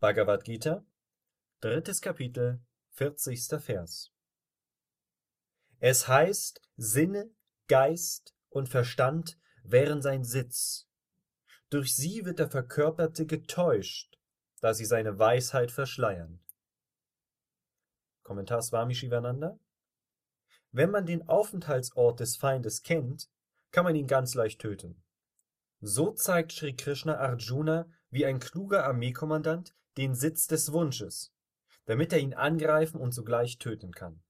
Bhagavad Gita, drittes Kapitel, 40. Vers. Es heißt, Sinne, Geist und Verstand wären sein Sitz. Durch sie wird der Verkörperte getäuscht, da sie seine Weisheit verschleiern. Kommentar Swami Shivananda Wenn man den Aufenthaltsort des Feindes kennt, kann man ihn ganz leicht töten. So zeigt Sri Krishna Arjuna wie ein kluger Armeekommandant den Sitz des Wunsches, damit er ihn angreifen und sogleich töten kann